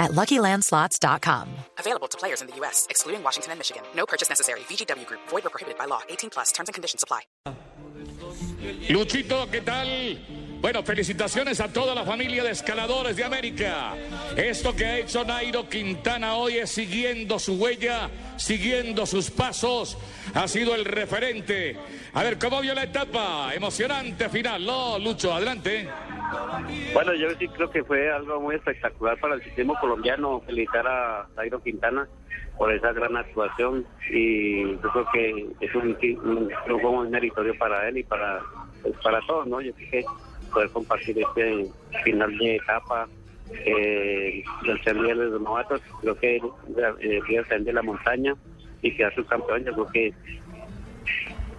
at LuckyLandSlots.com. Available to players in the U.S., excluding Washington and Michigan. No purchase necessary. VGW Group. Void or prohibited by law. 18 plus. Terms and conditions apply. Luchito, ¿qué tal? Bueno, felicitaciones a toda la familia de escaladores de América. Esto que ha hecho Nairo Quintana hoy es siguiendo su huella, siguiendo sus pasos. Ha sido el referente. A ver, ¿cómo vio la etapa? Emocionante final, ¿no, Lucho? Adelante. Bueno, yo sí creo que fue algo muy espectacular para el sistema colombiano felicitar a Nairo Quintana por esa gran actuación y yo creo que es un, un muy meritorio para él y para, pues, para todos, ¿no? Yo creo que poder compartir este final de etapa eh, del ser de los novatos, creo que eh, de la montaña y quedar su campeón, yo creo que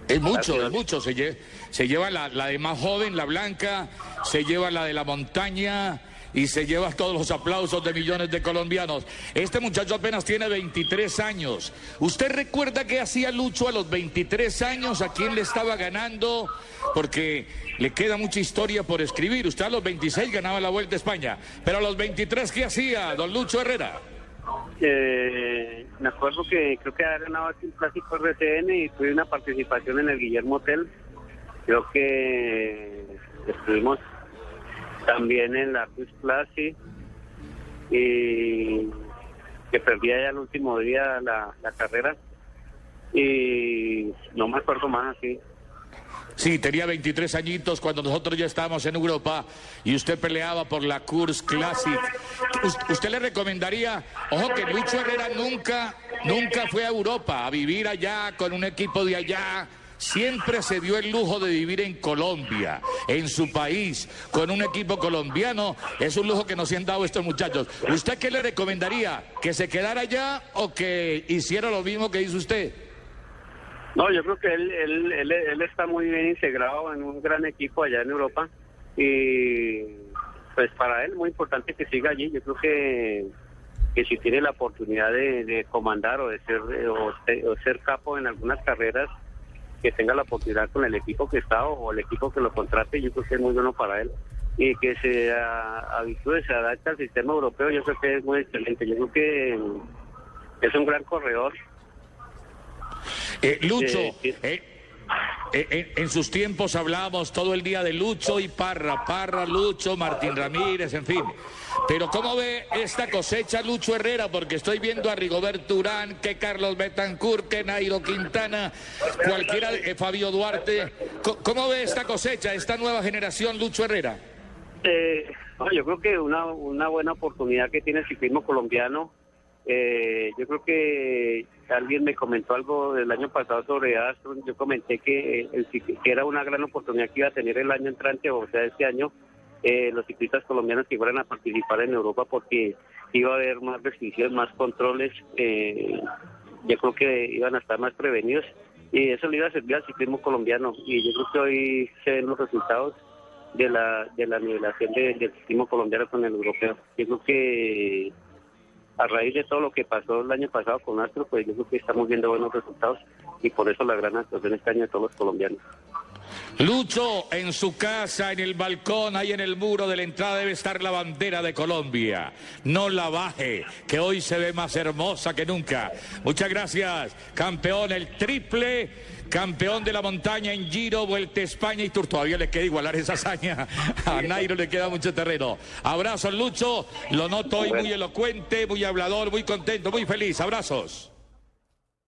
es mucho, es mucho. Se, lleva, se lleva la, la, de más joven, la blanca, se lleva la de la montaña y se lleva todos los aplausos de millones de colombianos. Este muchacho apenas tiene 23 años. ¿Usted recuerda qué hacía Lucho a los 23 años? ¿A quién le estaba ganando? Porque le queda mucha historia por escribir. Usted a los 26 ganaba la Vuelta a España. Pero a los 23, ¿qué hacía don Lucho Herrera? Eh, me acuerdo que creo que había ganado aquí un clásico RCN y tuve una participación en el Guillermo Hotel. Creo que estuvimos también en la Cruz Classic y que perdía ya el último día la, la carrera y no me acuerdo más así. Sí, tenía 23 añitos cuando nosotros ya estábamos en Europa y usted peleaba por la Kurs Classic. ¿Usted le recomendaría, ojo que Lucho Herrera nunca, nunca fue a Europa a vivir allá con un equipo de allá? Siempre se dio el lujo de vivir en Colombia, en su país, con un equipo colombiano. Es un lujo que nos han dado estos muchachos. ¿Usted qué le recomendaría? ¿Que se quedara allá o que hiciera lo mismo que hizo usted? No, yo creo que él, él, él, está muy bien integrado en un gran equipo allá en Europa y pues para él muy importante que siga allí. Yo creo que, que si tiene la oportunidad de, comandar o de ser o, o, ser capo en algunas carreras, que tenga la oportunidad con el equipo que está o el equipo que lo contrate, yo creo que es muy bueno para él. Y que se habitúe, se adapte al sistema europeo, yo creo que es muy excelente. Yo creo que es un gran corredor eh, Lucho, eh, eh, en sus tiempos hablábamos todo el día de Lucho y Parra, Parra, Lucho, Martín Ramírez, en fin. Pero ¿cómo ve esta cosecha Lucho Herrera? Porque estoy viendo a Rigoberto Urán, que Carlos Betancourt, que Nairo Quintana, cualquiera, de Fabio Duarte. ¿Cómo ve esta cosecha, esta nueva generación Lucho Herrera? yo creo que una, una buena oportunidad que tiene el ciclismo colombiano eh, yo creo que alguien me comentó algo del año pasado sobre Astro. Yo comenté que, el, que era una gran oportunidad que iba a tener el año entrante, o sea, este año, eh, los ciclistas colombianos que fueran a participar en Europa porque iba a haber más restricciones, más controles. Eh, yo creo que iban a estar más prevenidos y eso le iba a servir al ciclismo colombiano. Y yo creo que hoy se ven los resultados de la, de la nivelación del ciclismo colombiano con el europeo. Yo creo que a raíz de todo lo que pasó el año pasado con Astro, pues yo creo que estamos viendo buenos resultados y por eso la gran actuación este año de todos los colombianos. Lucho, en su casa, en el balcón, ahí en el muro de la entrada debe estar la bandera de Colombia. No la baje, que hoy se ve más hermosa que nunca. Muchas gracias, campeón, el triple, campeón de la montaña en Giro, Vuelta a España y Tour. Todavía le queda igualar esa hazaña. A Nairo le queda mucho terreno. Abrazos, Lucho. Lo noto hoy muy elocuente, muy hablador, muy contento, muy feliz. Abrazos.